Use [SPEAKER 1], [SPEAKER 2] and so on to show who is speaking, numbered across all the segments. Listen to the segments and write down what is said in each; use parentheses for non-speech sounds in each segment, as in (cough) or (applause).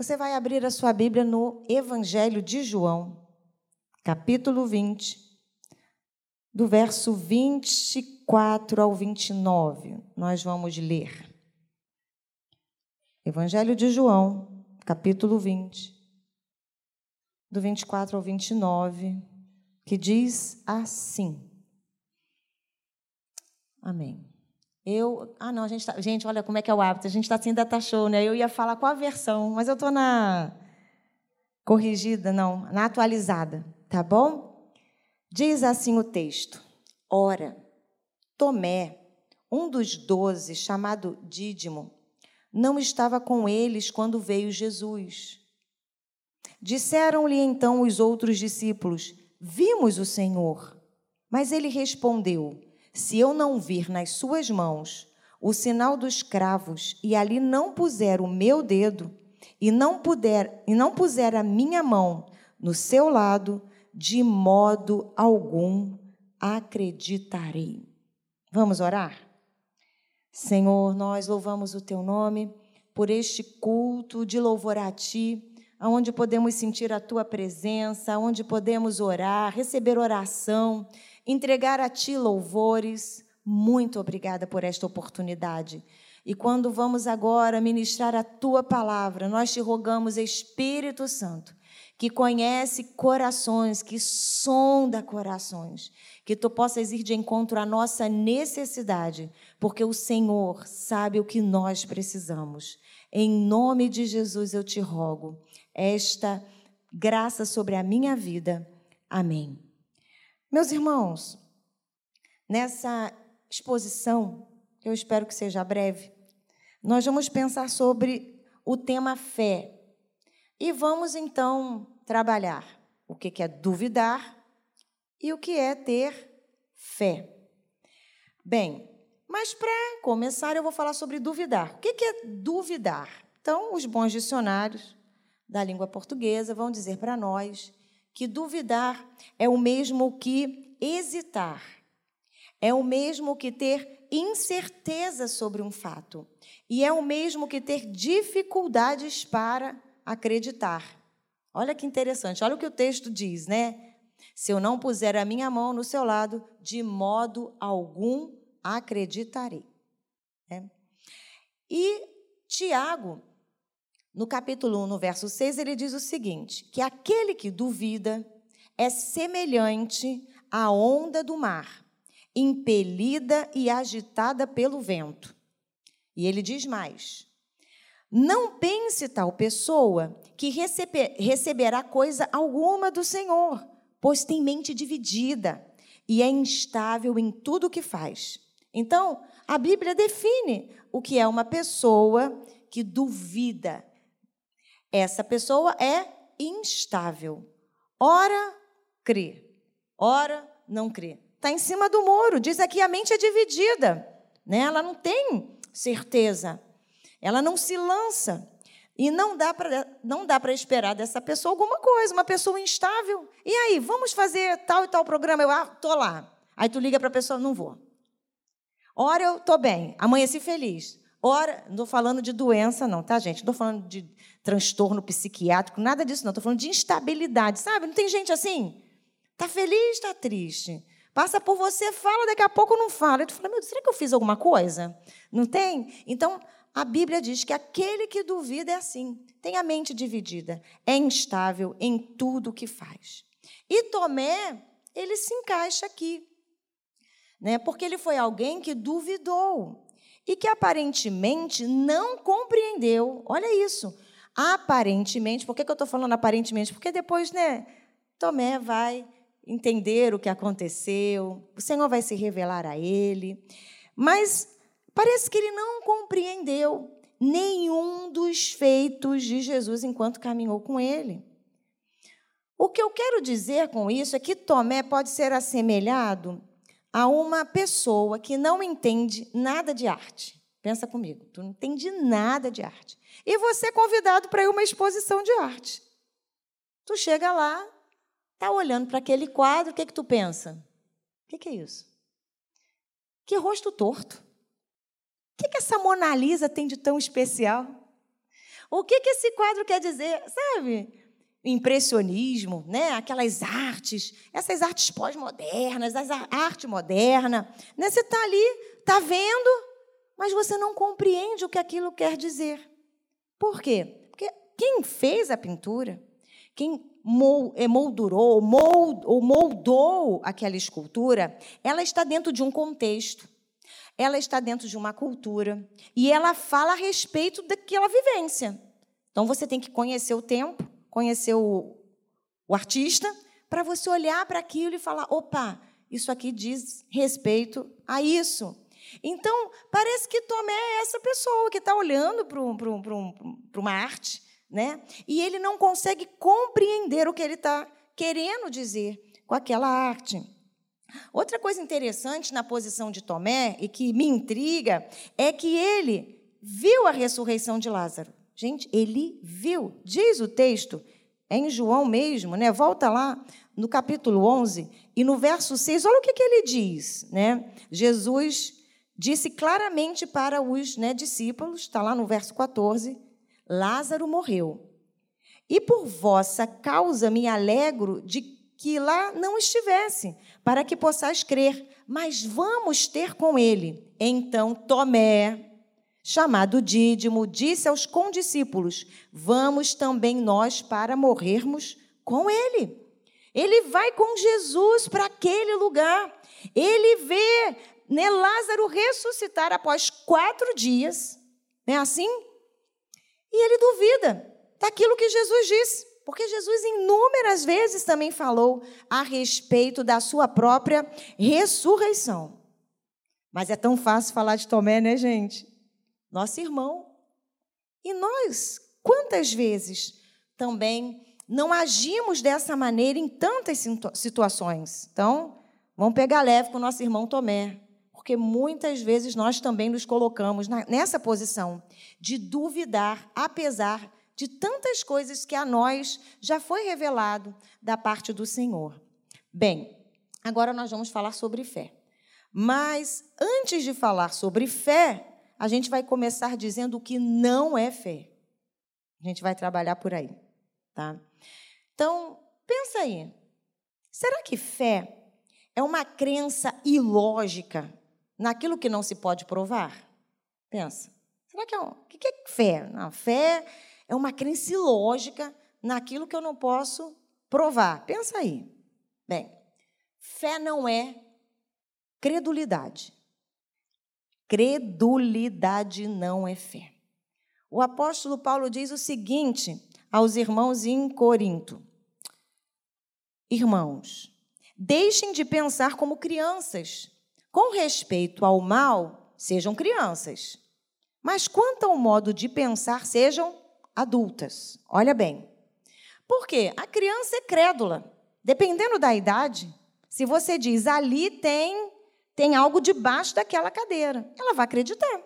[SPEAKER 1] Você vai abrir a sua Bíblia no Evangelho de João, capítulo 20, do verso 24 ao 29. Nós vamos ler. Evangelho de João, capítulo 20, do 24 ao 29, que diz assim. Amém. Eu, ah não, a gente tá, gente, olha como é que é o hábito, a gente está assim data show, né? Eu ia falar com a versão, mas eu estou na corrigida, não, na atualizada, tá bom? Diz assim o texto: Ora, Tomé, um dos doze, chamado Dídimo, não estava com eles quando veio Jesus. Disseram-lhe então os outros discípulos: Vimos o Senhor. Mas ele respondeu: se eu não vir nas suas mãos o sinal dos cravos e ali não puser o meu dedo e não puder e não puser a minha mão no seu lado, de modo algum acreditarei. Vamos orar? Senhor, nós louvamos o teu nome por este culto de louvor a ti, aonde podemos sentir a tua presença, onde podemos orar, receber oração, entregar a Ti louvores. Muito obrigada por esta oportunidade. E quando vamos agora ministrar a Tua palavra, nós te rogamos, Espírito Santo, que conhece corações, que sonda corações, que tu possas ir de encontro à nossa necessidade, porque o Senhor sabe o que nós precisamos. Em nome de Jesus eu te rogo esta graça sobre a minha vida. Amém. Meus irmãos, nessa exposição, eu espero que seja breve, nós vamos pensar sobre o tema fé. E vamos então trabalhar o que é duvidar e o que é ter fé. Bem, mas para começar, eu vou falar sobre duvidar. O que é duvidar? Então, os bons dicionários da língua portuguesa vão dizer para nós que duvidar é o mesmo que hesitar, é o mesmo que ter incerteza sobre um fato, e é o mesmo que ter dificuldades para acreditar. Olha que interessante, olha o que o texto diz, né? Se eu não puser a minha mão no seu lado, de modo algum acreditarei. É. E Tiago no capítulo 1, no verso 6, ele diz o seguinte: que aquele que duvida é semelhante à onda do mar, impelida e agitada pelo vento. E ele diz mais: Não pense tal pessoa que receber, receberá coisa alguma do Senhor, pois tem mente dividida e é instável em tudo o que faz. Então, a Bíblia define o que é uma pessoa que duvida, essa pessoa é instável. Ora crê, ora não crê. Está em cima do muro. Diz aqui a mente é dividida. Né? Ela não tem certeza. Ela não se lança. E não dá para não dá para esperar dessa pessoa alguma coisa, uma pessoa instável. E aí, vamos fazer tal e tal programa? Eu ah, tô lá. Aí tu liga para a pessoa, não vou. Ora eu tô bem, amanheci feliz. Ora, não estou falando de doença, não, tá, gente? Não estou falando de transtorno psiquiátrico, nada disso, não. Estou falando de instabilidade, sabe? Não tem gente assim? Está feliz, está triste. Passa por você, fala, daqui a pouco não fala. E tu fala, meu Deus, será que eu fiz alguma coisa? Não tem? Então, a Bíblia diz que aquele que duvida é assim, tem a mente dividida, é instável em tudo o que faz. E Tomé, ele se encaixa aqui, né? porque ele foi alguém que duvidou e que aparentemente não compreendeu. Olha isso. Aparentemente, por que, que eu estou falando aparentemente? Porque depois, né, Tomé vai entender o que aconteceu, o Senhor vai se revelar a ele, mas parece que ele não compreendeu nenhum dos feitos de Jesus enquanto caminhou com ele. O que eu quero dizer com isso é que Tomé pode ser assemelhado a uma pessoa que não entende nada de arte. Pensa comigo, tu não entende nada de arte. E você é convidado para ir uma exposição de arte. Tu chega lá, tá olhando para aquele quadro, o que que tu pensa? O que, que é isso? Que rosto torto. O que, que essa Mona Lisa tem de tão especial? O que, que esse quadro quer dizer? Sabe? impressionismo, né? aquelas artes, essas artes pós-modernas, a arte moderna. Né? Você está ali, está vendo, mas você não compreende o que aquilo quer dizer. Por quê? Porque quem fez a pintura, quem eh, moldurou ou moldou aquela escultura, ela está dentro de um contexto, ela está dentro de uma cultura e ela fala a respeito daquela vivência. Então você tem que conhecer o tempo, conhecer o, o artista, para você olhar para aquilo e falar: opa, isso aqui diz respeito a isso. Então, parece que Tomé é essa pessoa que está olhando para uma arte, né? e ele não consegue compreender o que ele está querendo dizer com aquela arte. Outra coisa interessante na posição de Tomé e que me intriga é que ele viu a ressurreição de Lázaro. Gente, ele viu. Diz o texto, é em João mesmo, né? Volta lá no capítulo 11 e no verso 6, olha o que, que ele diz, né? Jesus disse claramente para os né, discípulos, está lá no verso 14: Lázaro morreu. E por vossa causa me alegro de que lá não estivesse, para que possais crer, mas vamos ter com ele. Então Tomé, chamado Dídimo, disse aos condiscípulos: Vamos também nós para morrermos com ele. Ele vai com Jesus para aquele lugar. Ele vê né, Lázaro ressuscitar após quatro dias. Não é assim? E ele duvida daquilo que Jesus disse. Porque Jesus inúmeras vezes também falou a respeito da sua própria ressurreição. Mas é tão fácil falar de Tomé, né, gente? nosso irmão. E nós, quantas vezes também não agimos dessa maneira em tantas situações? Então, vamos pegar leve com o nosso irmão Tomé, porque muitas vezes nós também nos colocamos nessa posição de duvidar, apesar de tantas coisas que a nós já foi revelado da parte do Senhor. Bem, agora nós vamos falar sobre fé. Mas antes de falar sobre fé, a gente vai começar dizendo o que não é fé. A gente vai trabalhar por aí, tá? Então, pensa aí. Será que fé é uma crença ilógica naquilo que não se pode provar? Pensa. Será que é um, o que é fé? Não, fé é uma crença ilógica naquilo que eu não posso provar. Pensa aí. Bem, fé não é credulidade. Credulidade não é fé. O apóstolo Paulo diz o seguinte aos irmãos em Corinto: Irmãos, deixem de pensar como crianças. Com respeito ao mal, sejam crianças. Mas quanto ao modo de pensar, sejam adultas. Olha bem. Por quê? A criança é crédula. Dependendo da idade, se você diz ali tem tem algo debaixo daquela cadeira. Ela vai acreditar.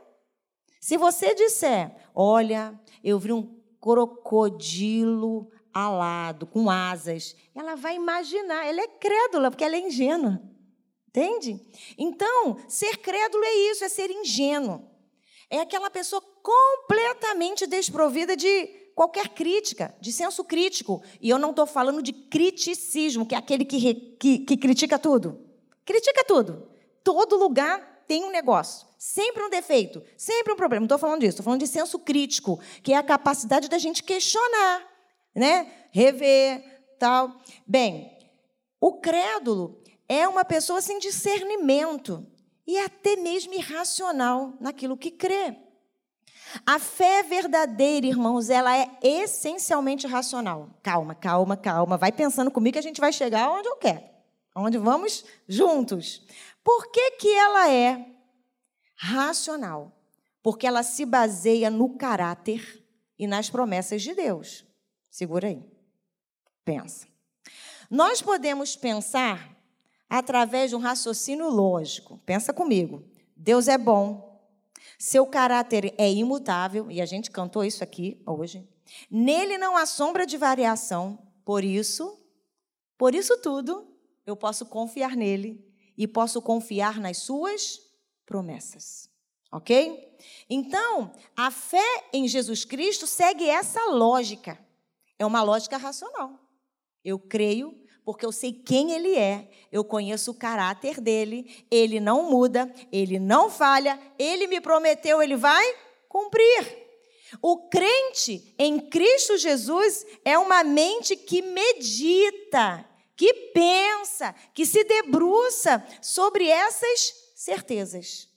[SPEAKER 1] Se você disser, olha, eu vi um crocodilo alado, com asas, ela vai imaginar, ela é crédula, porque ela é ingênua. Entende? Então, ser crédulo é isso, é ser ingênuo. É aquela pessoa completamente desprovida de qualquer crítica, de senso crítico. E eu não estou falando de criticismo, que é aquele que, que, que critica tudo. Critica tudo todo lugar tem um negócio, sempre um defeito, sempre um problema. Não estou falando disso, estou falando de senso crítico, que é a capacidade da gente questionar, né? rever, tal. Bem, o crédulo é uma pessoa sem discernimento e até mesmo irracional naquilo que crê. A fé verdadeira, irmãos, ela é essencialmente racional. Calma, calma, calma. Vai pensando comigo que a gente vai chegar onde eu quero. Onde vamos juntos. Por que, que ela é racional? Porque ela se baseia no caráter e nas promessas de Deus. Segura aí. Pensa. Nós podemos pensar através de um raciocínio lógico. Pensa comigo. Deus é bom. Seu caráter é imutável, e a gente cantou isso aqui hoje. Nele não há sombra de variação. Por isso, por isso tudo, eu posso confiar nele e posso confiar nas suas promessas. Ok? Então, a fé em Jesus Cristo segue essa lógica. É uma lógica racional. Eu creio porque eu sei quem ele é, eu conheço o caráter dele, ele não muda, ele não falha, ele me prometeu, ele vai cumprir. O crente em Cristo Jesus é uma mente que medita, que pensa, que se debruça sobre essas certezas.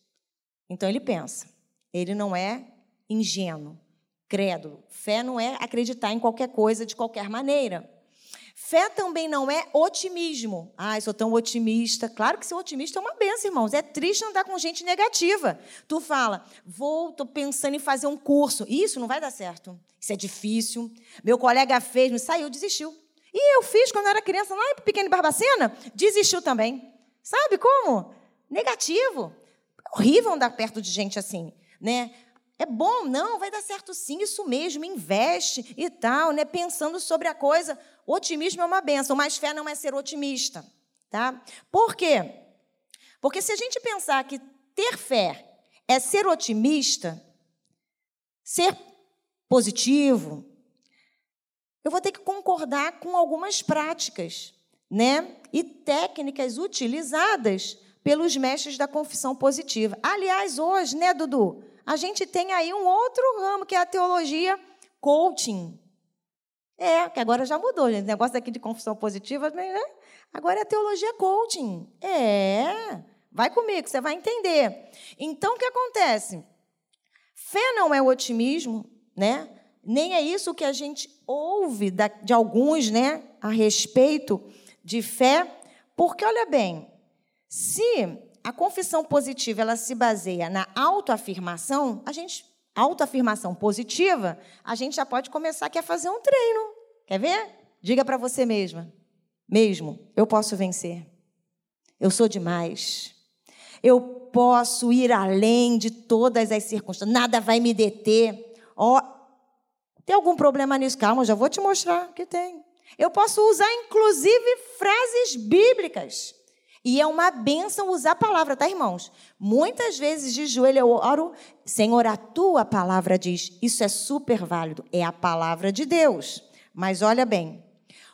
[SPEAKER 1] Então ele pensa, ele não é ingênuo, crédulo. Fé não é acreditar em qualquer coisa de qualquer maneira. Fé também não é otimismo. Eu sou tão otimista. Claro que ser otimista é uma benção, irmãos. É triste andar com gente negativa. Tu fala, vou, tô pensando em fazer um curso. Isso não vai dar certo. Isso é difícil. Meu colega fez, me saiu, desistiu. E eu fiz quando era criança, lá em Pequeno Barbacena, desistiu também. Sabe como? Negativo. Horrível andar perto de gente assim, né? É bom, não, vai dar certo sim, isso mesmo, investe e tal, né? Pensando sobre a coisa. Otimismo é uma benção, mas fé não é ser otimista, tá? Por quê? Porque se a gente pensar que ter fé é ser otimista, ser positivo, eu vou ter que concordar com algumas práticas, né? E técnicas utilizadas pelos mestres da confissão positiva. Aliás, hoje, né, Dudu? A gente tem aí um outro ramo, que é a teologia coaching. É, que agora já mudou, gente. O negócio aqui de confissão positiva, né? Agora é a teologia coaching. É, vai comigo, você vai entender. Então, o que acontece? Fé não é o otimismo, né? Nem é isso que a gente ouve de alguns, né, a respeito de fé, porque olha bem, se a confissão positiva ela se baseia na autoafirmação, a gente autoafirmação positiva, a gente já pode começar aqui a fazer um treino. Quer ver? Diga para você mesma, mesmo, eu posso vencer. Eu sou demais. Eu posso ir além de todas as circunstâncias. Nada vai me deter. Ó, oh, tem algum problema nisso? Calma, já vou te mostrar que tem. Eu posso usar inclusive frases bíblicas. E é uma benção usar a palavra, tá, irmãos? Muitas vezes de joelho eu oro, Senhor, a tua palavra diz. Isso é super válido, é a palavra de Deus. Mas olha bem,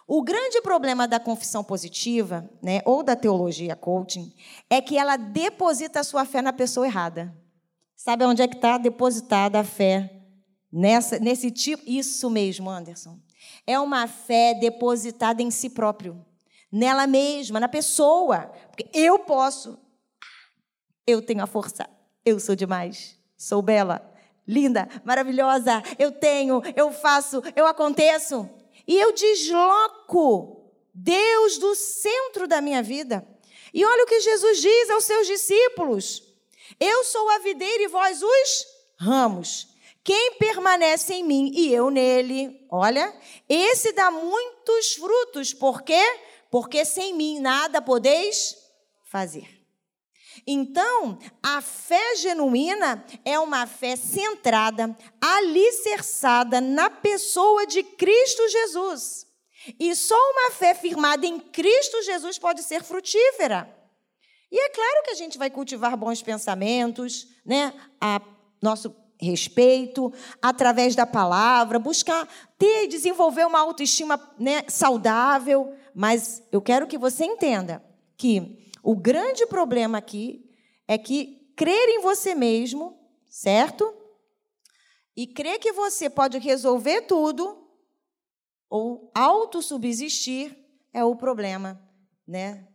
[SPEAKER 1] o grande problema da confissão positiva, né, ou da teologia coaching, é que ela deposita a sua fé na pessoa errada. Sabe onde é que está depositada a fé? Nessa, nesse tipo. Isso mesmo, Anderson. É uma fé depositada em si próprio nela mesma, na pessoa. Porque eu posso. Eu tenho a força. Eu sou demais. Sou bela, linda, maravilhosa. Eu tenho, eu faço, eu aconteço. E eu desloco Deus do centro da minha vida. E olha o que Jesus diz aos seus discípulos: Eu sou a videira e vós os ramos. Quem permanece em mim e eu nele, olha, esse dá muitos frutos, porque porque sem mim nada podeis fazer. Então, a fé genuína é uma fé centrada, alicerçada na pessoa de Cristo Jesus. E só uma fé firmada em Cristo Jesus pode ser frutífera. E é claro que a gente vai cultivar bons pensamentos, né? A nosso respeito, através da palavra, buscar ter e desenvolver uma autoestima né, saudável. Mas eu quero que você entenda que o grande problema aqui é que crer em você mesmo, certo? E crer que você pode resolver tudo ou autossubsistir é o problema, né,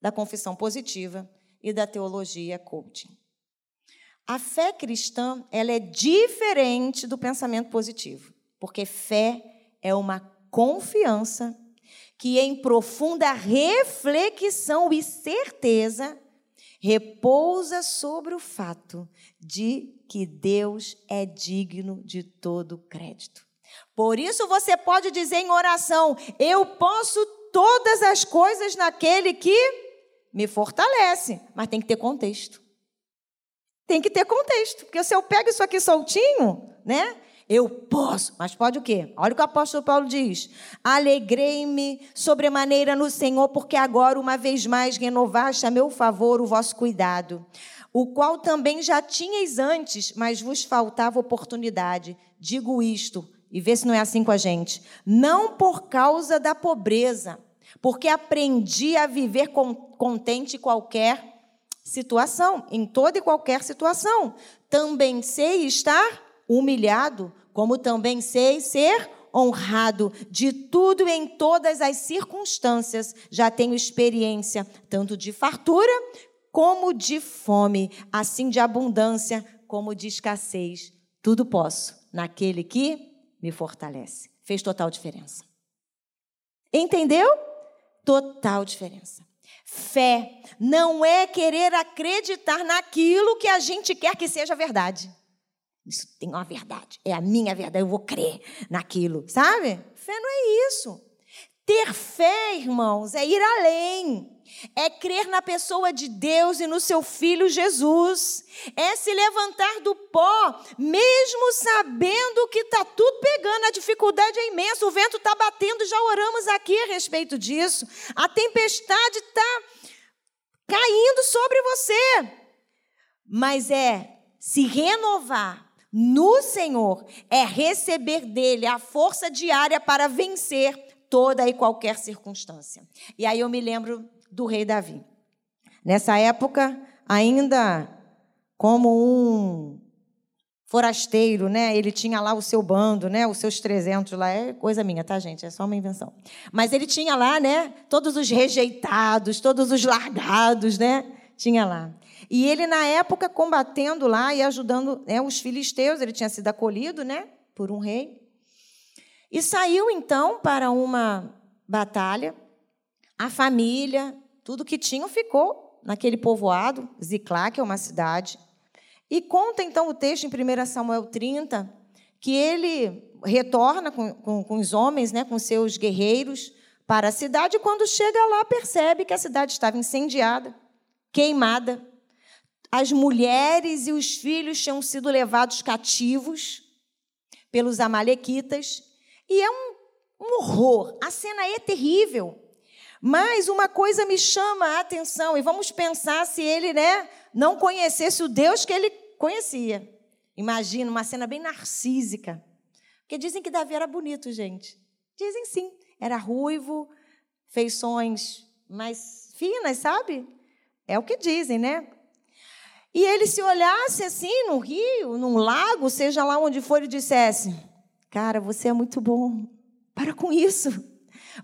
[SPEAKER 1] da confissão positiva e da teologia coaching. A fé cristã, ela é diferente do pensamento positivo, porque fé é uma confiança que em profunda reflexão e certeza repousa sobre o fato de que Deus é digno de todo crédito. Por isso você pode dizer em oração: Eu posso todas as coisas naquele que me fortalece, mas tem que ter contexto. Tem que ter contexto, porque se eu pego isso aqui soltinho, né? Eu posso. Mas pode o quê? Olha o que o apóstolo Paulo diz. Alegrei-me sobremaneira no Senhor, porque agora, uma vez mais, renovaste a meu favor o vosso cuidado, o qual também já tinhais antes, mas vos faltava oportunidade. Digo isto, e vê se não é assim com a gente. Não por causa da pobreza, porque aprendi a viver contente qualquer situação, em toda e qualquer situação. Também sei estar humilhado, como também sei ser honrado. De tudo em todas as circunstâncias já tenho experiência, tanto de fartura como de fome, assim de abundância como de escassez. Tudo posso naquele que me fortalece. Fez total diferença. Entendeu? Total diferença. Fé não é querer acreditar naquilo que a gente quer que seja verdade. Isso tem uma verdade, é a minha verdade, eu vou crer naquilo, sabe? Fé não é isso. Ter fé, irmãos, é ir além. É crer na pessoa de Deus e no seu filho Jesus. É se levantar do pó, mesmo sabendo que está tudo pegando, a dificuldade é imensa, o vento está batendo, já oramos aqui a respeito disso. A tempestade está caindo sobre você. Mas é se renovar no Senhor, é receber dele a força diária para vencer toda e qualquer circunstância. E aí eu me lembro do rei Davi. Nessa época, ainda como um forasteiro, né? Ele tinha lá o seu bando, né? Os seus 300 lá, é coisa minha, tá, gente? É só uma invenção. Mas ele tinha lá, né? Todos os rejeitados, todos os largados, né? Tinha lá. E ele, na época, combatendo lá e ajudando né, os filisteus, ele tinha sido acolhido, né? Por um rei. E saiu, então, para uma batalha. A família, tudo que tinham ficou naquele povoado, Ziclá, que é uma cidade. E conta então o texto em 1 Samuel 30, que ele retorna com, com, com os homens, né, com seus guerreiros, para a cidade, e quando chega lá, percebe que a cidade estava incendiada, queimada. As mulheres e os filhos tinham sido levados cativos pelos Amalequitas. E é um, um horror. A cena é terrível. Mas uma coisa me chama a atenção, e vamos pensar se ele né, não conhecesse o Deus que ele conhecia. Imagina uma cena bem narcísica. Porque dizem que Davi era bonito, gente. Dizem sim. Era ruivo, feições mais finas, sabe? É o que dizem, né? E ele se olhasse assim no rio, num lago, seja lá onde for, e dissesse: Cara, você é muito bom. Para com isso.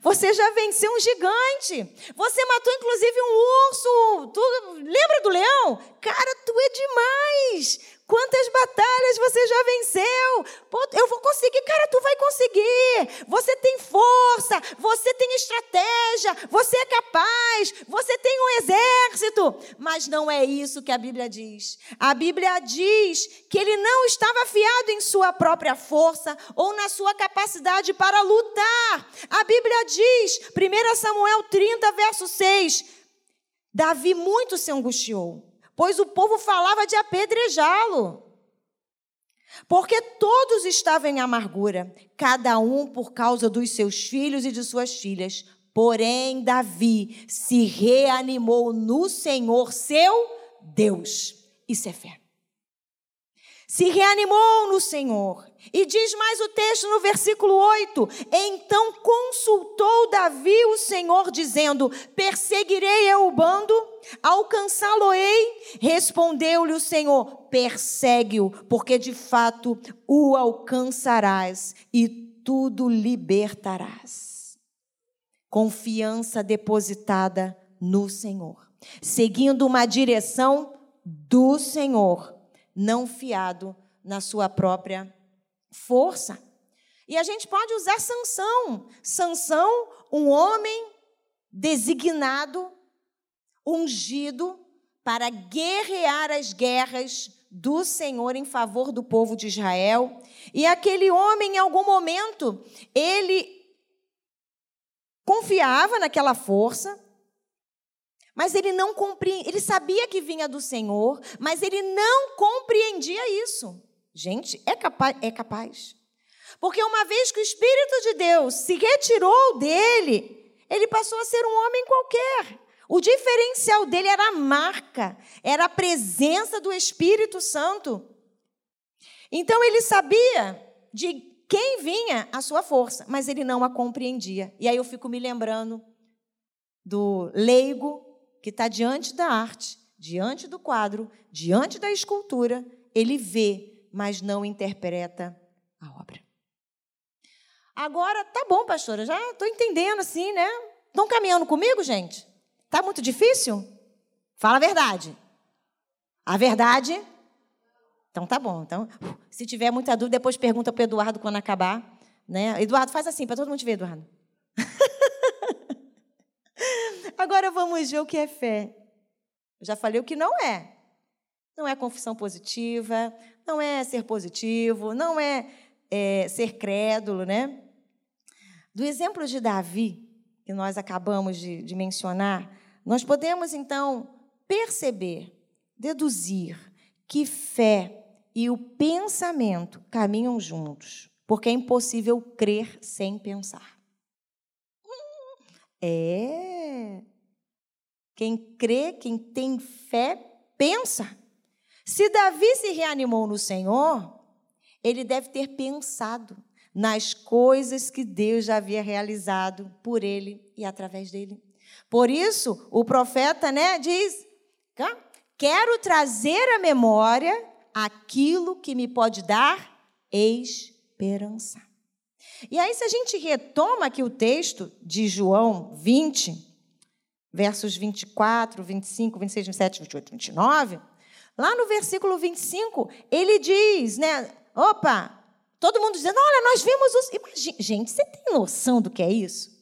[SPEAKER 1] Você já venceu um gigante. Você matou inclusive um urso. Tu lembra do leão? Cara, tu é demais. Quantas batalhas você já venceu? Pô, eu vou conseguir, cara, tu vai conseguir. Você tem força, você tem estratégia, você é capaz, você tem um exército. Mas não é isso que a Bíblia diz. A Bíblia diz que ele não estava fiado em sua própria força ou na sua capacidade para lutar. A Bíblia diz, 1 Samuel 30, verso 6, Davi muito se angustiou pois o povo falava de apedrejá-lo. Porque todos estavam em amargura, cada um por causa dos seus filhos e de suas filhas. Porém, Davi se reanimou no Senhor, seu Deus. Isso é fé se reanimou no Senhor. E diz mais o texto no versículo 8: Então consultou Davi o Senhor, dizendo: Perseguirei eu o bando, alcançá-lo-ei. Respondeu-lhe o Senhor: Persegue-o, porque de fato o alcançarás e tudo libertarás. Confiança depositada no Senhor, seguindo uma direção do Senhor não fiado na sua própria força. E a gente pode usar Sansão. Sansão, um homem designado, ungido para guerrear as guerras do Senhor em favor do povo de Israel. E aquele homem, em algum momento, ele confiava naquela força, mas ele não compreende, ele sabia que vinha do Senhor, mas ele não compreendia isso. Gente, é capaz, é capaz. Porque uma vez que o Espírito de Deus se retirou dele, ele passou a ser um homem qualquer. O diferencial dele era a marca, era a presença do Espírito Santo. Então ele sabia de quem vinha a sua força, mas ele não a compreendia. E aí eu fico me lembrando do leigo que está diante da arte, diante do quadro, diante da escultura, ele vê, mas não interpreta a obra. Agora, tá bom, pastora, já estou entendendo assim, né? Estão caminhando comigo, gente? Tá muito difícil? Fala a verdade. A verdade? Então tá bom. Então, se tiver muita dúvida, depois pergunta para o Eduardo quando acabar. Né? Eduardo, faz assim, para todo mundo te ver, Eduardo. (laughs) Agora vamos ver o que é fé. Eu já falei o que não é. Não é confissão positiva, não é ser positivo, não é, é ser crédulo, né? Do exemplo de Davi, que nós acabamos de, de mencionar, nós podemos então perceber, deduzir que fé e o pensamento caminham juntos, porque é impossível crer sem pensar. É. Quem crê, quem tem fé, pensa. Se Davi se reanimou no Senhor, ele deve ter pensado nas coisas que Deus já havia realizado por ele e através dele. Por isso, o profeta né, diz: Quero trazer à memória aquilo que me pode dar esperança. E aí, se a gente retoma aqui o texto de João 20, versos 24, 25, 26, 27, 28, 29, lá no versículo 25, ele diz, né? Opa, todo mundo dizendo: Olha, nós vimos os. Imagina, gente, você tem noção do que é isso?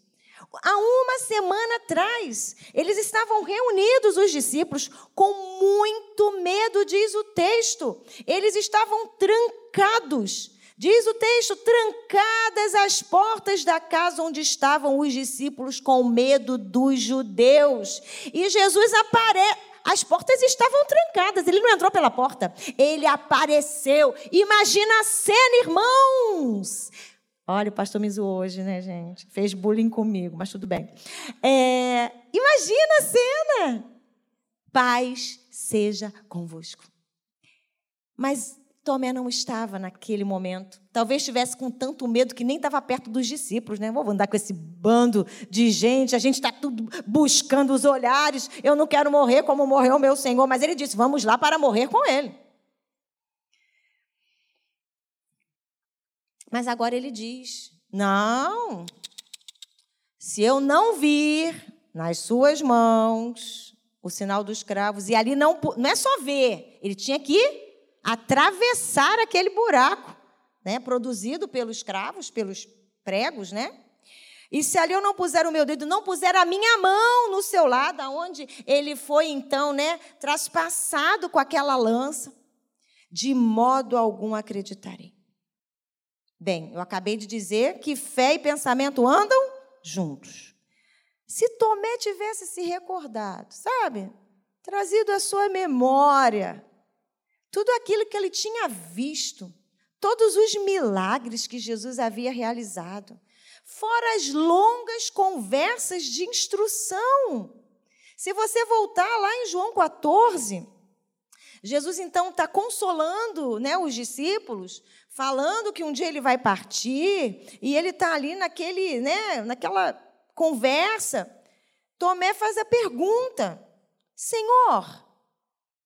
[SPEAKER 1] Há uma semana atrás, eles estavam reunidos, os discípulos, com muito medo, diz o texto. Eles estavam trancados. Diz o texto: trancadas as portas da casa onde estavam os discípulos com medo dos judeus. E Jesus aparece. As portas estavam trancadas, ele não entrou pela porta, ele apareceu. Imagina a cena, irmãos. Olha, o pastor me zoou hoje, né, gente? Fez bullying comigo, mas tudo bem. É, imagina a cena. Paz seja convosco. Mas Tomé não estava naquele momento. Talvez estivesse com tanto medo que nem estava perto dos discípulos, né? Vou andar com esse bando de gente, a gente está tudo buscando os olhares. Eu não quero morrer como morreu meu Senhor. Mas ele disse: vamos lá para morrer com ele. Mas agora ele diz: Não, se eu não vir nas suas mãos o sinal dos cravos, e ali não, não é só ver, ele tinha que atravessar aquele buraco, né, produzido pelos cravos, pelos pregos, né? E se ali eu não puser o meu dedo, não puser a minha mão no seu lado, aonde ele foi então, né, traspassado com aquela lança, de modo algum acreditarei. Bem, eu acabei de dizer que fé e pensamento andam juntos. Se Tomé tivesse se recordado, sabe? Trazido à sua memória tudo aquilo que ele tinha visto, todos os milagres que Jesus havia realizado, fora as longas conversas de instrução. Se você voltar lá em João 14, Jesus então está consolando né, os discípulos, falando que um dia ele vai partir, e ele está ali naquele, né, naquela conversa. Tomé faz a pergunta: Senhor,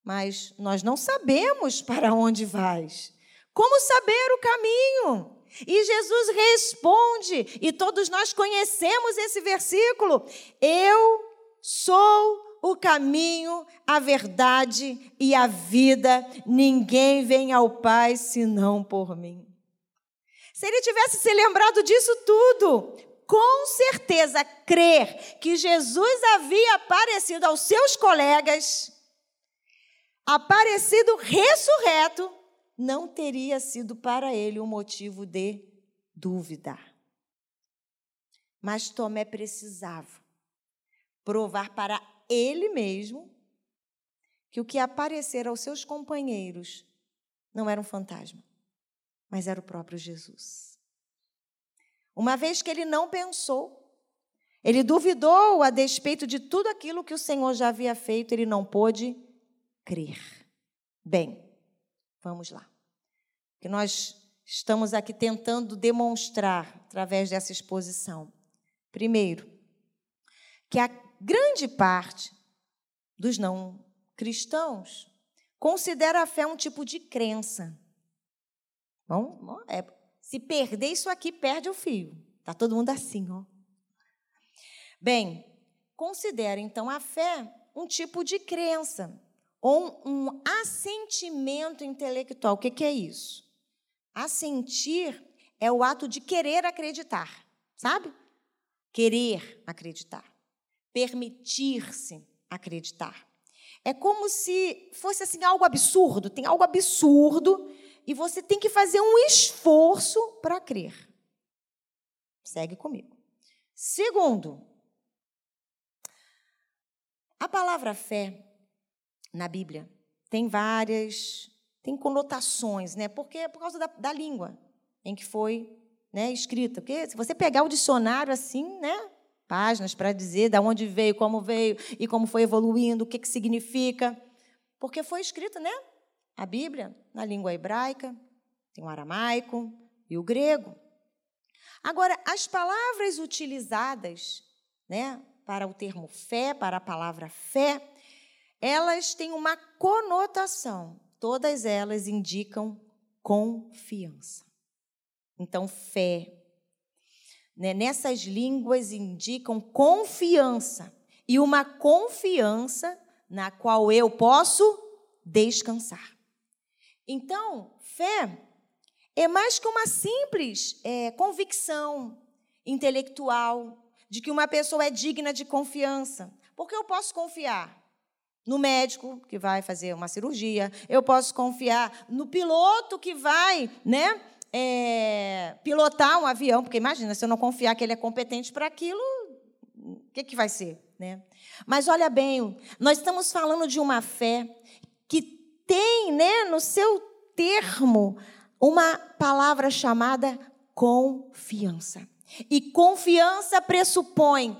[SPEAKER 1] mas nós não sabemos para onde vais. Como saber o caminho? E Jesus responde, e todos nós conhecemos esse versículo: Eu sou o caminho, a verdade e a vida. Ninguém vem ao Pai senão por mim. Se ele tivesse se lembrado disso tudo, com certeza crer que Jesus havia aparecido aos seus colegas, aparecido ressurreto, não teria sido para ele um motivo de duvidar. Mas Tomé precisava provar para ele mesmo que o que aparecer aos seus companheiros não era um fantasma, mas era o próprio Jesus. Uma vez que ele não pensou, ele duvidou a despeito de tudo aquilo que o Senhor já havia feito, ele não pôde crer. Bem, vamos lá. Que nós estamos aqui tentando demonstrar através dessa exposição. Primeiro, que a grande parte dos não cristãos considera a fé um tipo de crença. Bom, é, se perder isso aqui, perde o fio. Tá todo mundo assim, ó. Bem, considera então a fé um tipo de crença ou um assentimento intelectual. O que, é isso? Assentir é o ato de querer acreditar, sabe? Querer acreditar, permitir-se acreditar. É como se fosse assim algo absurdo, tem algo absurdo e você tem que fazer um esforço para crer. Segue comigo. Segundo, a palavra fé na Bíblia tem várias, tem conotações, né? Porque é por causa da, da língua em que foi né, escrita. Porque se você pegar o dicionário assim, né? Páginas para dizer de onde veio, como veio e como foi evoluindo, o que, que significa. Porque foi escrita, né? A Bíblia na língua hebraica, tem o aramaico e o grego. Agora, as palavras utilizadas, né, para o termo fé, para a palavra fé, elas têm uma conotação. Todas elas indicam confiança. Então, fé. Né, nessas línguas indicam confiança. E uma confiança na qual eu posso descansar. Então, fé é mais que uma simples é, convicção intelectual, de que uma pessoa é digna de confiança. Porque eu posso confiar no médico que vai fazer uma cirurgia, eu posso confiar no piloto que vai, né, é, pilotar um avião, porque imagina, se eu não confiar que ele é competente para aquilo, o que, que vai ser, né? Mas olha bem, nós estamos falando de uma fé que tem, né, no seu termo, uma palavra chamada confiança. E confiança pressupõe,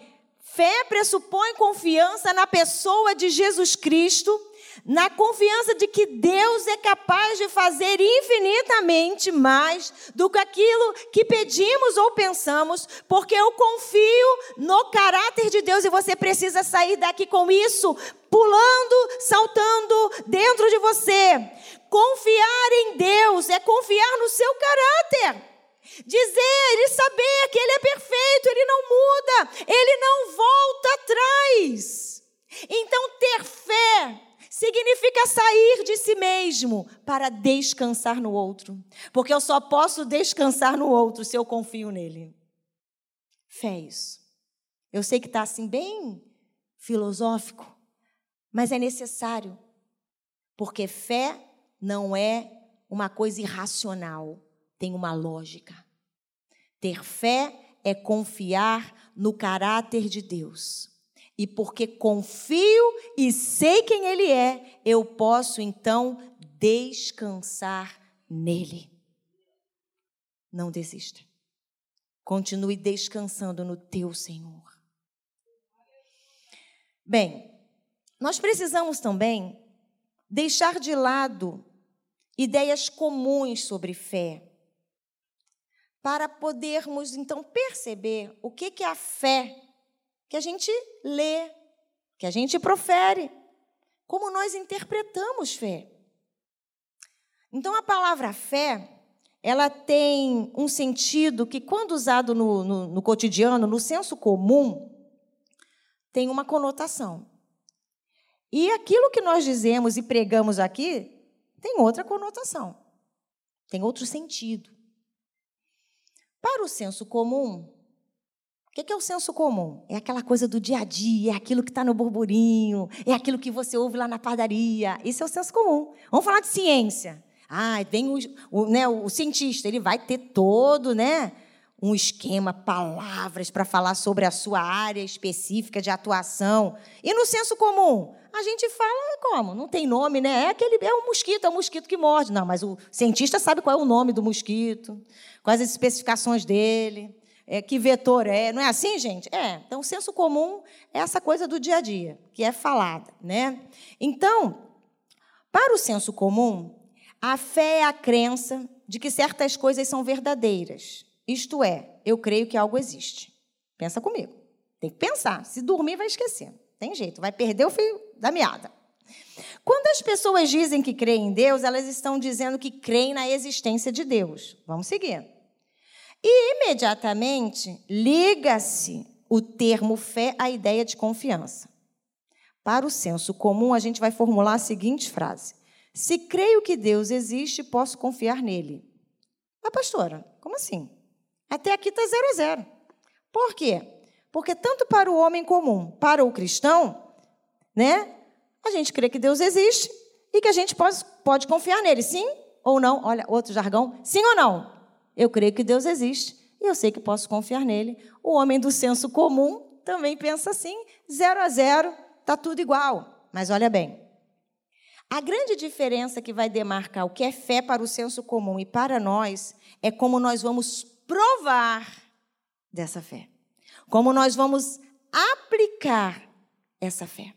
[SPEAKER 1] fé pressupõe confiança na pessoa de Jesus Cristo, na confiança de que Deus é capaz de fazer infinitamente mais do que aquilo que pedimos ou pensamos, porque eu confio no caráter de Deus e você precisa sair daqui com isso, pulando, saltando dentro de você. Confiar em Deus é confiar no seu caráter. Dizer e saber que Ele é perfeito, Ele não muda, Ele não volta atrás. Então, ter fé significa sair de si mesmo para descansar no outro. Porque eu só posso descansar no outro se eu confio nele. Fé é isso. Eu sei que está assim, bem filosófico, mas é necessário. Porque fé não é uma coisa irracional tem uma lógica. Ter fé é confiar no caráter de Deus. E porque confio e sei quem Ele é, eu posso então descansar nele. Não desista. Continue descansando no teu Senhor. Bem, nós precisamos também deixar de lado ideias comuns sobre fé para podermos então perceber o que, é a fé que a gente lê, que a gente profere, como nós interpretamos fé. Então, a palavra fé, ela tem um sentido que, quando usado no, no, no cotidiano, no senso comum, tem uma conotação. E aquilo que nós dizemos e pregamos aqui tem outra conotação, tem outro sentido. Para o senso comum, o que é o senso comum? É aquela coisa do dia a dia, é aquilo que está no burburinho, é aquilo que você ouve lá na padaria. Isso é o senso comum. Vamos falar de ciência. Ah, vem o, o, né, o cientista, ele vai ter todo, né? Um esquema, palavras para falar sobre a sua área específica de atuação. E no senso comum, a gente fala como? Não tem nome, né? É aquele é um mosquito, é um mosquito que morde. Não, mas o cientista sabe qual é o nome do mosquito, quais as especificações dele, é, que vetor é. Não é assim, gente? É. Então, o senso comum é essa coisa do dia a dia, que é falada, né? Então, para o senso comum, a fé é a crença de que certas coisas são verdadeiras. Isto é, eu creio que algo existe. Pensa comigo. Tem que pensar. Se dormir, vai esquecer. Tem jeito, vai perder o fio da meada. Quando as pessoas dizem que creem em Deus, elas estão dizendo que creem na existência de Deus. Vamos seguir. E imediatamente liga-se o termo fé à ideia de confiança. Para o senso comum, a gente vai formular a seguinte frase: Se creio que Deus existe, posso confiar nele. Ah, pastora, como assim? Até aqui está zero a zero. Por quê? Porque tanto para o homem comum, para o cristão, né? A gente crê que Deus existe e que a gente pode, pode confiar nele, sim ou não? Olha, outro jargão, sim ou não? Eu creio que Deus existe e eu sei que posso confiar nele. O homem do senso comum também pensa assim, zero a zero, está tudo igual. Mas olha bem, a grande diferença que vai demarcar o que é fé para o senso comum e para nós é como nós vamos provar dessa fé, como nós vamos aplicar essa fé.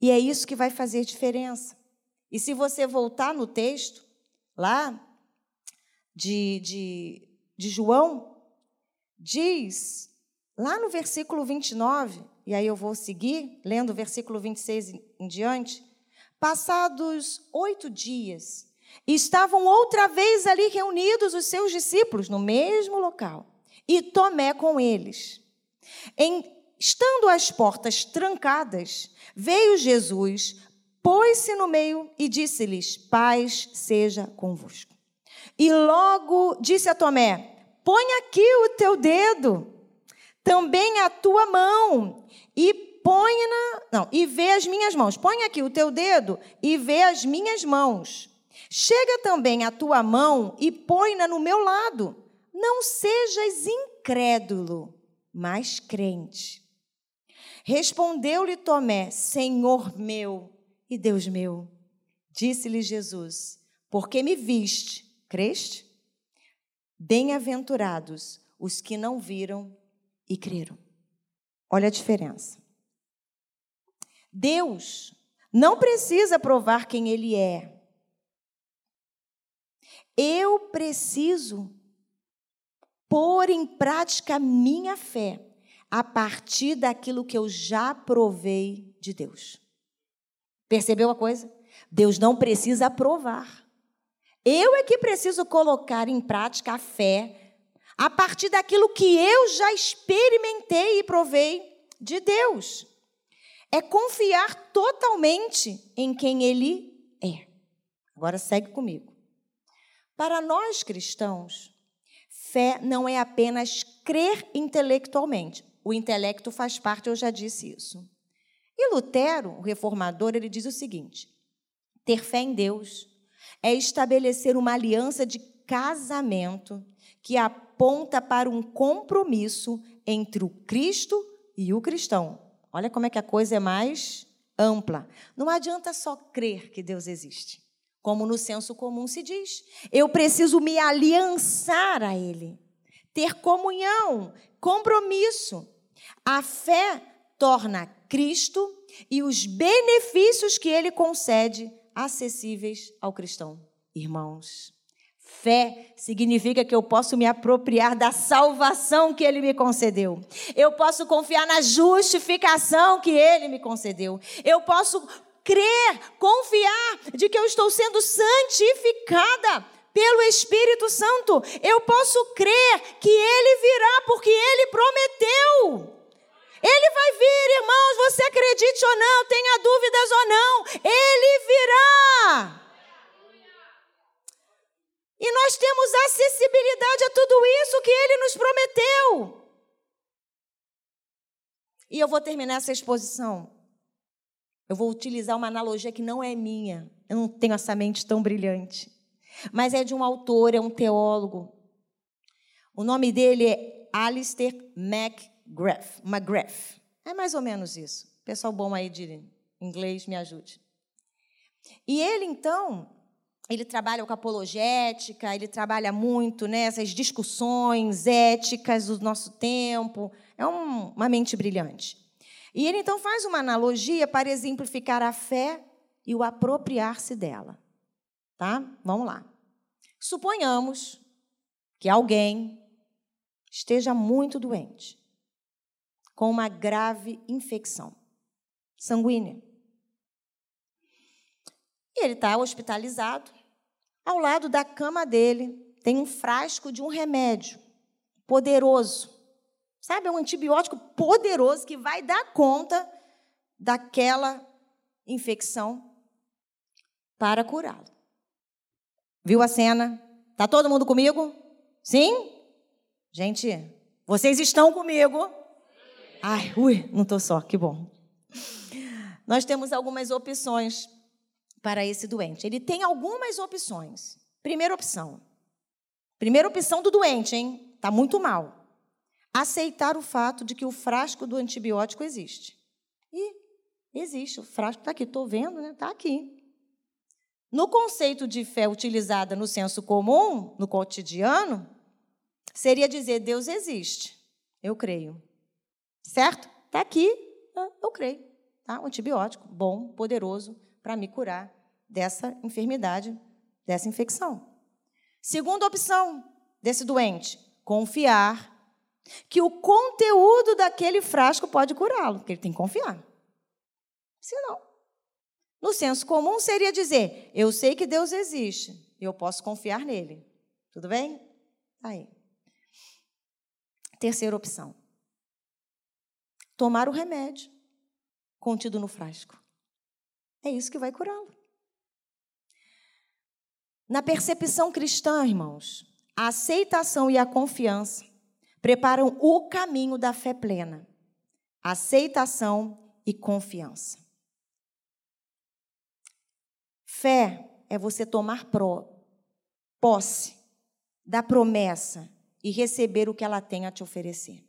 [SPEAKER 1] E é isso que vai fazer diferença. E se você voltar no texto, lá de, de, de João, diz, lá no versículo 29, e aí eu vou seguir, lendo o versículo 26 em diante. Passados oito dias, estavam outra vez ali reunidos os seus discípulos no mesmo local, e Tomé com eles. Em, estando as portas trancadas, veio Jesus, pôs-se no meio e disse-lhes: Paz seja convosco. E logo disse a Tomé: Põe aqui o teu dedo, também a tua mão, e põe na, não, e vê as minhas mãos. Põe aqui o teu dedo e vê as minhas mãos. Chega também a tua mão e põe-na no meu lado. Não sejas incrédulo, mas crente. Respondeu-lhe Tomé: Senhor meu e Deus meu. Disse-lhe Jesus: Porque me viste, creste? Bem-aventurados os que não viram e creram. Olha a diferença. Deus não precisa provar quem Ele é. Eu preciso pôr em prática minha fé a partir daquilo que eu já provei de Deus. Percebeu a coisa? Deus não precisa provar. Eu é que preciso colocar em prática a fé a partir daquilo que eu já experimentei e provei de Deus. É confiar totalmente em quem Ele é. Agora segue comigo. Para nós cristãos, fé não é apenas crer intelectualmente. O intelecto faz parte, eu já disse isso. E Lutero, o reformador, ele diz o seguinte: ter fé em Deus é estabelecer uma aliança de casamento que aponta para um compromisso entre o Cristo e o cristão. Olha como é que a coisa é mais ampla. Não adianta só crer que Deus existe. Como no senso comum se diz, eu preciso me aliançar a Ele, ter comunhão, compromisso. A fé torna Cristo e os benefícios que Ele concede acessíveis ao cristão. Irmãos, Fé significa que eu posso me apropriar da salvação que Ele me concedeu. Eu posso confiar na justificação que Ele me concedeu. Eu posso crer, confiar de que eu estou sendo santificada pelo Espírito Santo. Eu posso crer que Ele virá porque Ele prometeu. Ele vai vir, irmãos, você acredite ou não, tenha dúvidas ou não, Ele virá. E nós temos acessibilidade a tudo isso que ele nos prometeu. E eu vou terminar essa exposição. Eu vou utilizar uma analogia que não é minha. Eu não tenho essa mente tão brilhante. Mas é de um autor, é um teólogo. O nome dele é Alistair McGrath. McGrath. É mais ou menos isso. Pessoal bom aí de inglês, me ajude. E ele, então, ele trabalha com apologética, ele trabalha muito nessas né, discussões éticas do nosso tempo. É um, uma mente brilhante. E ele, então, faz uma analogia para exemplificar a fé e o apropriar-se dela. Tá? Vamos lá. Suponhamos que alguém esteja muito doente, com uma grave infecção sanguínea. E ele está hospitalizado. Ao lado da cama dele tem um frasco de um remédio poderoso. Sabe, é um antibiótico poderoso que vai dar conta daquela infecção para curá-lo. Viu a cena? Tá todo mundo comigo? Sim? Gente, vocês estão comigo? Ai, ui, não estou só, que bom. Nós temos algumas opções para esse doente. Ele tem algumas opções. Primeira opção. Primeira opção do doente, hein? Tá muito mal. Aceitar o fato de que o frasco do antibiótico existe. E existe, o frasco está aqui, estou vendo, né? Está aqui. No conceito de fé utilizada no senso comum, no cotidiano, seria dizer: Deus existe. Eu creio. Certo? Está aqui, eu creio. Tá? Um antibiótico bom, poderoso, para me curar dessa enfermidade, dessa infecção. Segunda opção desse doente: confiar que o conteúdo daquele frasco pode curá-lo, porque ele tem que confiar. Se não, no senso comum seria dizer: eu sei que Deus existe, eu posso confiar nele. Tudo bem? Tá aí. Terceira opção: tomar o remédio contido no frasco. É isso que vai curá-lo. Na percepção cristã, irmãos, a aceitação e a confiança preparam o caminho da fé plena. Aceitação e confiança. Fé é você tomar pro, posse da promessa e receber o que ela tem a te oferecer.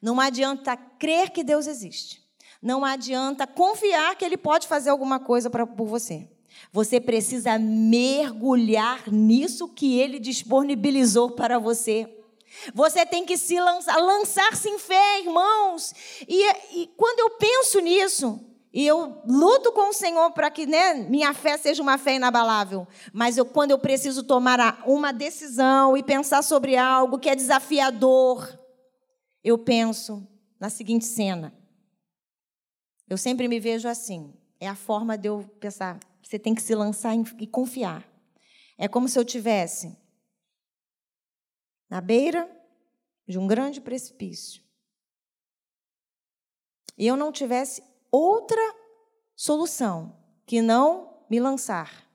[SPEAKER 1] Não adianta crer que Deus existe. Não adianta confiar que Ele pode fazer alguma coisa pra, por você. Você precisa mergulhar nisso que Ele disponibilizou para você. Você tem que se lançar, lançar-se em fé, irmãos. E, e quando eu penso nisso, e eu luto com o Senhor para que né, minha fé seja uma fé inabalável. Mas eu, quando eu preciso tomar uma decisão e pensar sobre algo que é desafiador, eu penso na seguinte cena. Eu sempre me vejo assim. É a forma de eu pensar. Você tem que se lançar e confiar. É como se eu tivesse na beira de um grande precipício. E eu não tivesse outra solução que não me lançar.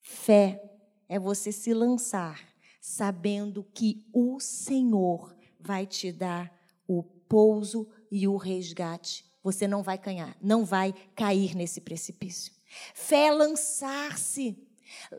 [SPEAKER 1] Fé é você se lançar sabendo que o Senhor vai te dar o pouso e o resgate. Você não vai canhar, não vai cair nesse precipício. Fé é lançar-se.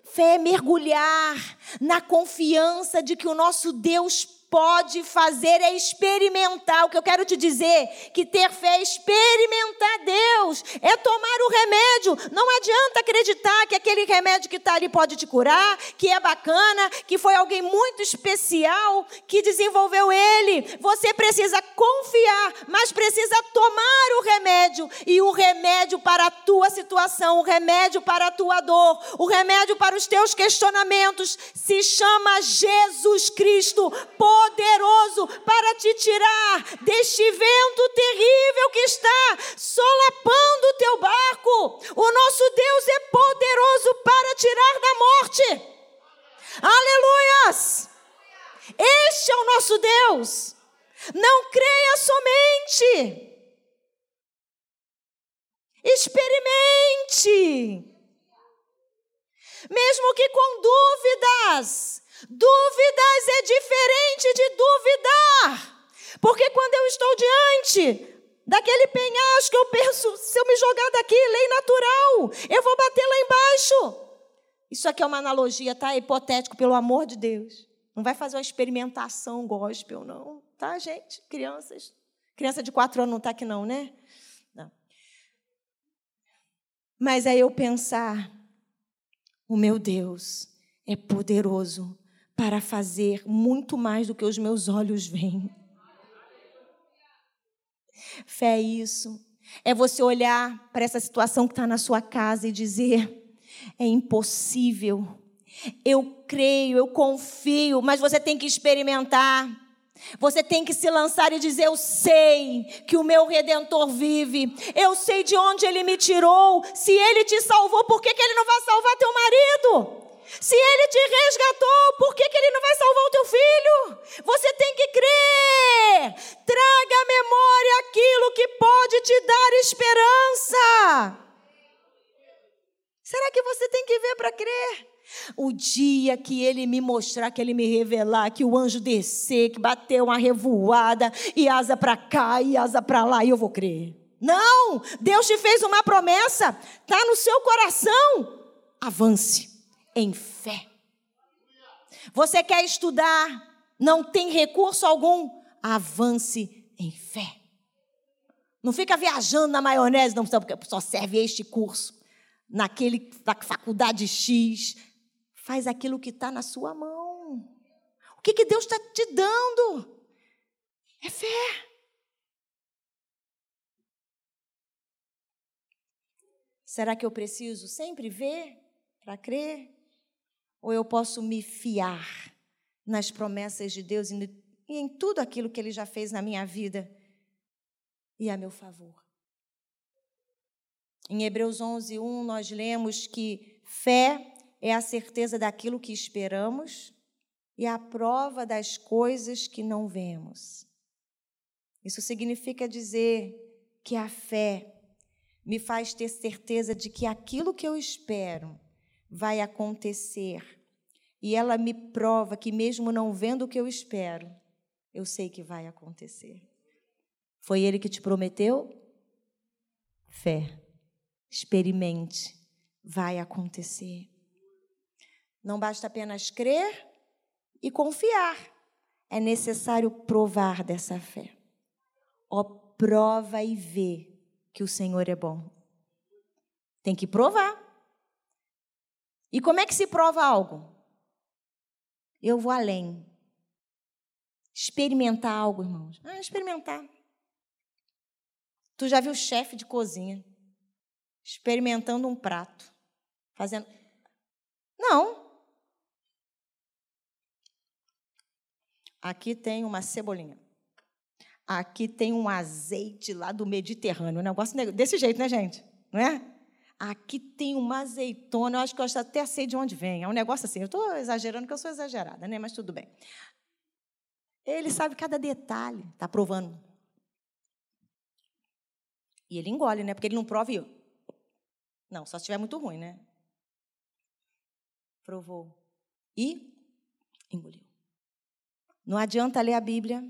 [SPEAKER 1] Fé é mergulhar na confiança de que o nosso Deus pode fazer é experimentar. O que eu quero te dizer, que ter fé é experimentar Deus, é tomar o remédio. Não adianta acreditar que aquele remédio que está ali pode te curar, que é bacana, que foi alguém muito especial que desenvolveu ele. Você precisa confiar, mas precisa tomar o remédio. E o remédio para a tua situação, o remédio para a tua dor, o remédio para os teus questionamentos se chama Jesus Cristo. Por poderoso para te tirar deste vento terrível que está solapando o teu barco. O nosso Deus é poderoso para tirar da morte. Aleluias! Este é o nosso Deus. Não creia somente. Experimente. Mesmo que com dúvidas, Dúvidas é diferente de duvidar. Porque quando eu estou diante daquele penhasco, eu penso, se eu me jogar daqui, lei natural, eu vou bater lá embaixo. Isso aqui é uma analogia, tá? É hipotético, pelo amor de Deus. Não vai fazer uma experimentação gospel, não. Tá, gente? Crianças. Criança de quatro anos não está aqui, não, né? Não. Mas aí eu pensar, o meu Deus é poderoso para fazer muito mais do que os meus olhos veem. Fé é isso. É você olhar para essa situação que está na sua casa e dizer: é impossível. Eu creio, eu confio, mas você tem que experimentar. Você tem que se lançar e dizer: Eu sei que o meu redentor vive, eu sei de onde ele me tirou. Se ele te salvou, por que, que ele não vai salvar teu marido? Se ele te resgatou, por que, que ele não vai salvar o teu filho? Você tem que crer. Traga à memória aquilo que pode te dar esperança. Será que você tem que ver para crer? O dia que ele me mostrar, que ele me revelar, que o anjo descer, que bateu uma revoada e asa para cá e asa para lá, eu vou crer. Não! Deus te fez uma promessa, está no seu coração. Avance em fé. Você quer estudar, não tem recurso algum? Avance em fé. Não fica viajando na maionese, não, porque só serve este curso. Naquele, na faculdade X. Faz aquilo que está na sua mão. O que, que Deus está te dando? É fé. Será que eu preciso sempre ver para crer? Ou eu posso me fiar nas promessas de Deus e em tudo aquilo que Ele já fez na minha vida e a meu favor? Em Hebreus 11, 1, nós lemos que fé é a certeza daquilo que esperamos e a prova das coisas que não vemos. Isso significa dizer que a fé me faz ter certeza de que aquilo que eu espero vai acontecer. E ela me prova que, mesmo não vendo o que eu espero, eu sei que vai acontecer. Foi ele que te prometeu? Fé. Experimente. Vai acontecer. Não basta apenas crer e confiar. É necessário provar dessa fé. Ó, prova e vê que o Senhor é bom. Tem que provar. E como é que se prova algo? Eu vou além. Experimentar algo, irmãos. Ah, experimentar. Tu já viu chefe de cozinha experimentando um prato, fazendo. Não. Aqui tem uma cebolinha. Aqui tem um azeite lá do Mediterrâneo. Um negócio desse jeito, né, gente? Não é? Aqui tem uma azeitona, eu acho que eu até sei de onde vem. É um negócio assim, eu estou exagerando, que eu sou exagerada, né? mas tudo bem. Ele sabe cada detalhe, está provando. E ele engole, né? Porque ele não prova e. Não, só se estiver muito ruim, né? Provou. E engoliu. Não adianta ler a Bíblia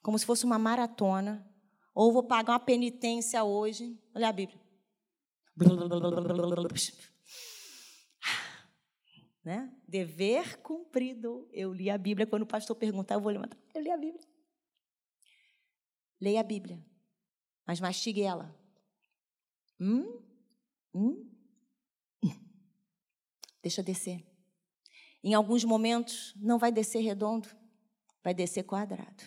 [SPEAKER 1] como se fosse uma maratona, ou vou pagar uma penitência hoje. Olha a Bíblia. (laughs) Né? Dever cumprido. Eu li a Bíblia. Quando o pastor perguntar, eu vou levantar. Eu li a Bíblia. Leia a Bíblia, mas mastigue ela. Hum? Hum? (laughs) Deixa descer. Em alguns momentos, não vai descer redondo, vai descer quadrado.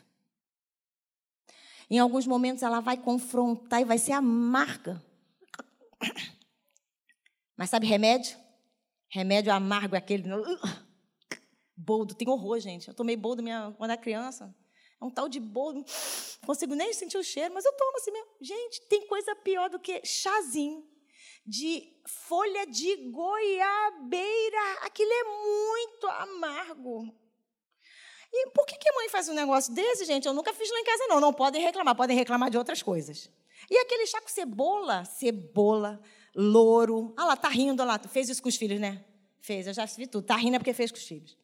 [SPEAKER 1] Em alguns momentos, ela vai confrontar e vai ser amarga. Mas sabe remédio? Remédio amargo é aquele. Boldo, tem horror, gente. Eu tomei boldo minha, quando era criança. É um tal de boldo. Não consigo nem sentir o cheiro, mas eu tomo assim mesmo. Gente, tem coisa pior do que chazinho de folha de goiabeira. Aquilo é muito amargo. E por que, que a mãe faz um negócio desse, gente? Eu nunca fiz lá em casa, não. Não podem reclamar, podem reclamar de outras coisas. E aquele chá com cebola, cebola, louro. Ah lá, tá rindo, olha lá, fez isso com os filhos, né? Fez, eu já vi tudo. Tá rindo é porque fez com os filhos.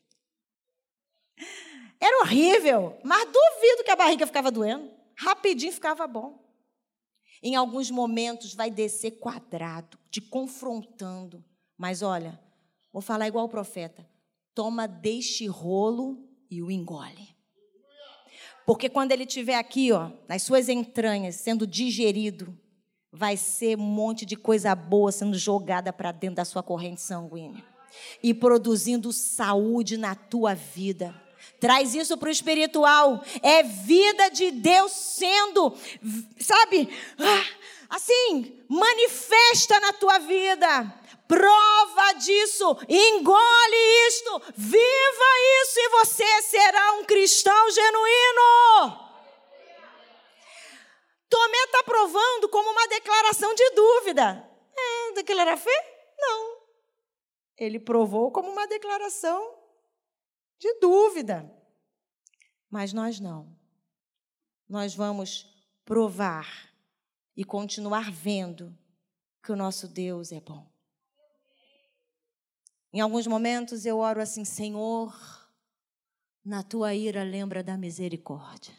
[SPEAKER 1] Era horrível, mas duvido que a barriga ficava doendo. Rapidinho ficava bom. Em alguns momentos vai descer quadrado, te confrontando. Mas olha, vou falar igual o profeta. toma deste rolo e o engole. Porque quando ele estiver aqui, ó, nas suas entranhas, sendo digerido, vai ser um monte de coisa boa sendo jogada para dentro da sua corrente sanguínea e produzindo saúde na tua vida. Traz isso para o espiritual. É vida de Deus sendo, sabe, ah, assim, manifesta na tua vida. Prova disso, engole isto, viva isso e você será um cristão genuíno. Tomé está provando como uma declaração de dúvida. É, declarar fé? Não. Ele provou como uma declaração de dúvida. Mas nós não. Nós vamos provar e continuar vendo que o nosso Deus é bom. Em alguns momentos eu oro assim, Senhor, na tua ira lembra da misericórdia.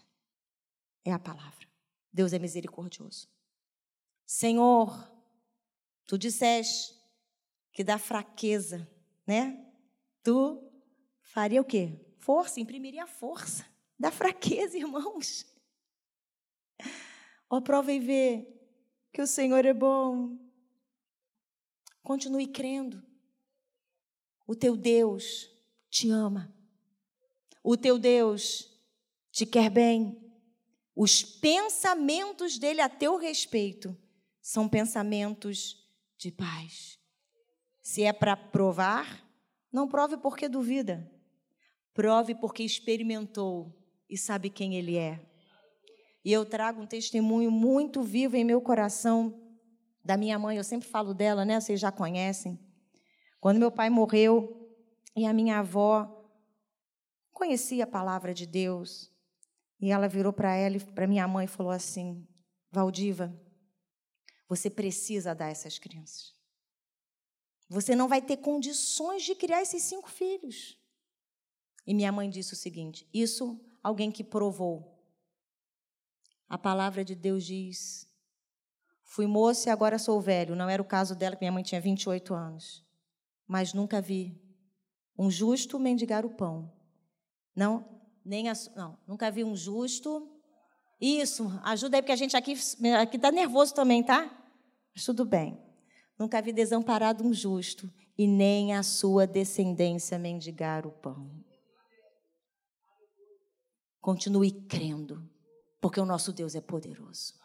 [SPEAKER 1] É a palavra. Deus é misericordioso. Senhor, tu disseste que da fraqueza, né? Tu faria o quê? Força, imprimiria força. Da fraqueza, irmãos. Ó, prova e vê que o Senhor é bom. Continue crendo. O teu Deus te ama. O teu Deus te quer bem. Os pensamentos dele a teu respeito são pensamentos de paz. Se é para provar, não prove porque duvida. Prove porque experimentou e sabe quem ele é. E eu trago um testemunho muito vivo em meu coração da minha mãe. Eu sempre falo dela, né? Vocês já conhecem. Quando meu pai morreu e a minha avó conhecia a palavra de Deus, e ela virou para ela, para minha mãe e falou assim: Valdiva, você precisa dar essas crianças. Você não vai ter condições de criar esses cinco filhos. E minha mãe disse o seguinte: Isso alguém que provou. A palavra de Deus diz: Fui moça e agora sou velho. Não era o caso dela, que minha mãe tinha 28 anos. Mas nunca vi um justo mendigar o pão. Não, nem a, não, nunca vi um justo. Isso, ajuda aí, porque a gente aqui aqui está nervoso também, tá? Mas tudo bem. Nunca vi desamparado um justo e nem a sua descendência mendigar o pão. Continue crendo, porque o nosso Deus é poderoso.